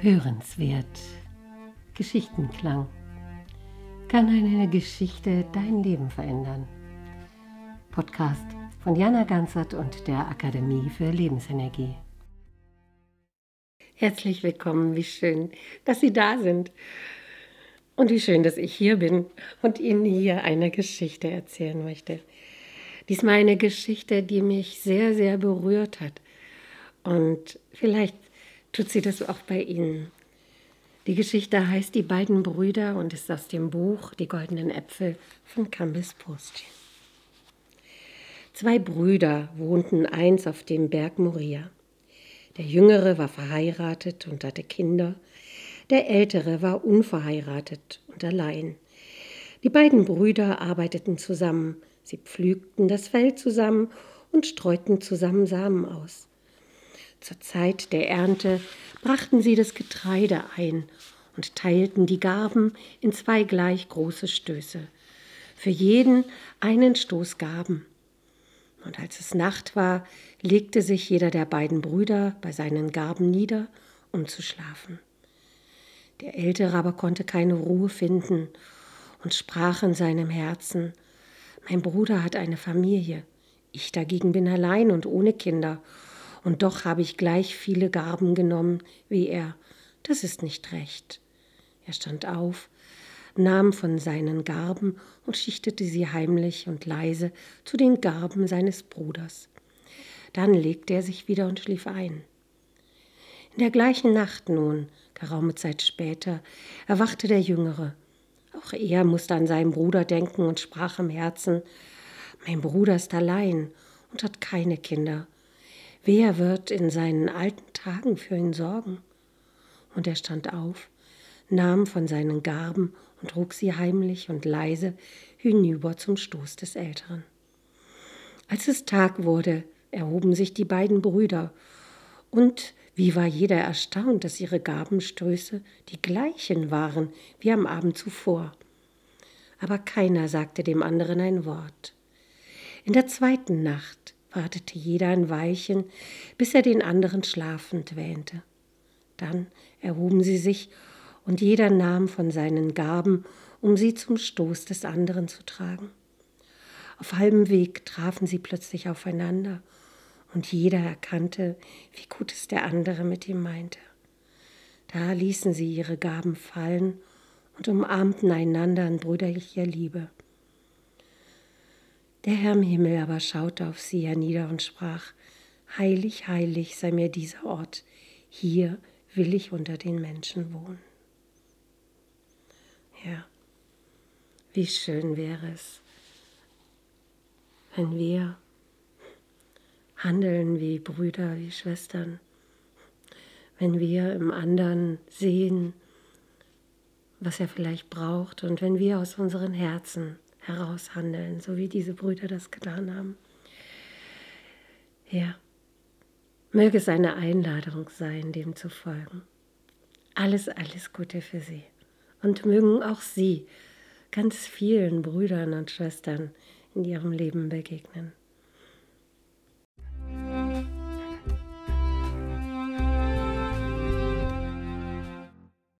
Hörenswert. Geschichtenklang. Kann eine Geschichte dein Leben verändern? Podcast von Jana Ganzert und der Akademie für Lebensenergie. Herzlich willkommen, wie schön, dass Sie da sind. Und wie schön, dass ich hier bin und Ihnen hier eine Geschichte erzählen möchte. Diesmal eine Geschichte, die mich sehr, sehr berührt hat. Und vielleicht tut sie das auch bei Ihnen. Die Geschichte heißt Die beiden Brüder und ist aus dem Buch Die goldenen Äpfel von Cambis Post. Zwei Brüder wohnten eins auf dem Berg Moria. Der Jüngere war verheiratet und hatte Kinder, der Ältere war unverheiratet und allein. Die beiden Brüder arbeiteten zusammen, sie pflügten das Feld zusammen und streuten zusammen Samen aus. Zur Zeit der Ernte brachten sie das Getreide ein und teilten die Garben in zwei gleich große Stöße, für jeden einen Stoß Garben. Und als es Nacht war, legte sich jeder der beiden Brüder bei seinen Garben nieder, um zu schlafen. Der Ältere aber konnte keine Ruhe finden und sprach in seinem Herzen, mein Bruder hat eine Familie, ich dagegen bin allein und ohne Kinder und doch habe ich gleich viele Garben genommen wie er. Das ist nicht recht. Er stand auf, nahm von seinen Garben und schichtete sie heimlich und leise zu den Garben seines Bruders. Dann legte er sich wieder und schlief ein. In der gleichen Nacht nun, geraume Zeit später, erwachte der Jüngere. Auch er musste an seinen Bruder denken und sprach im Herzen, mein Bruder ist allein und hat keine Kinder Wer wird in seinen alten Tagen für ihn sorgen? Und er stand auf, nahm von seinen Garben und trug sie heimlich und leise hinüber zum Stoß des Älteren. Als es Tag wurde, erhoben sich die beiden Brüder, und wie war jeder erstaunt, dass ihre Gabenstöße die gleichen waren wie am Abend zuvor. Aber keiner sagte dem anderen ein Wort. In der zweiten Nacht wartete jeder ein Weilchen, bis er den anderen schlafend wähnte. Dann erhoben sie sich, und jeder nahm von seinen Gaben, um sie zum Stoß des anderen zu tragen. Auf halbem Weg trafen sie plötzlich aufeinander, und jeder erkannte, wie gut es der andere mit ihm meinte. Da ließen sie ihre Gaben fallen und umarmten einander in brüderlicher Liebe. Der Herr im Himmel aber schaute auf sie hernieder und sprach, Heilig, heilig sei mir dieser Ort, hier will ich unter den Menschen wohnen. Ja, wie schön wäre es, wenn wir handeln wie Brüder, wie Schwestern, wenn wir im anderen sehen, was er vielleicht braucht und wenn wir aus unseren Herzen heraushandeln, so wie diese Brüder das getan haben. Ja, möge es eine Einladung sein, dem zu folgen. Alles, alles Gute für Sie. Und mögen auch Sie ganz vielen Brüdern und Schwestern in Ihrem Leben begegnen.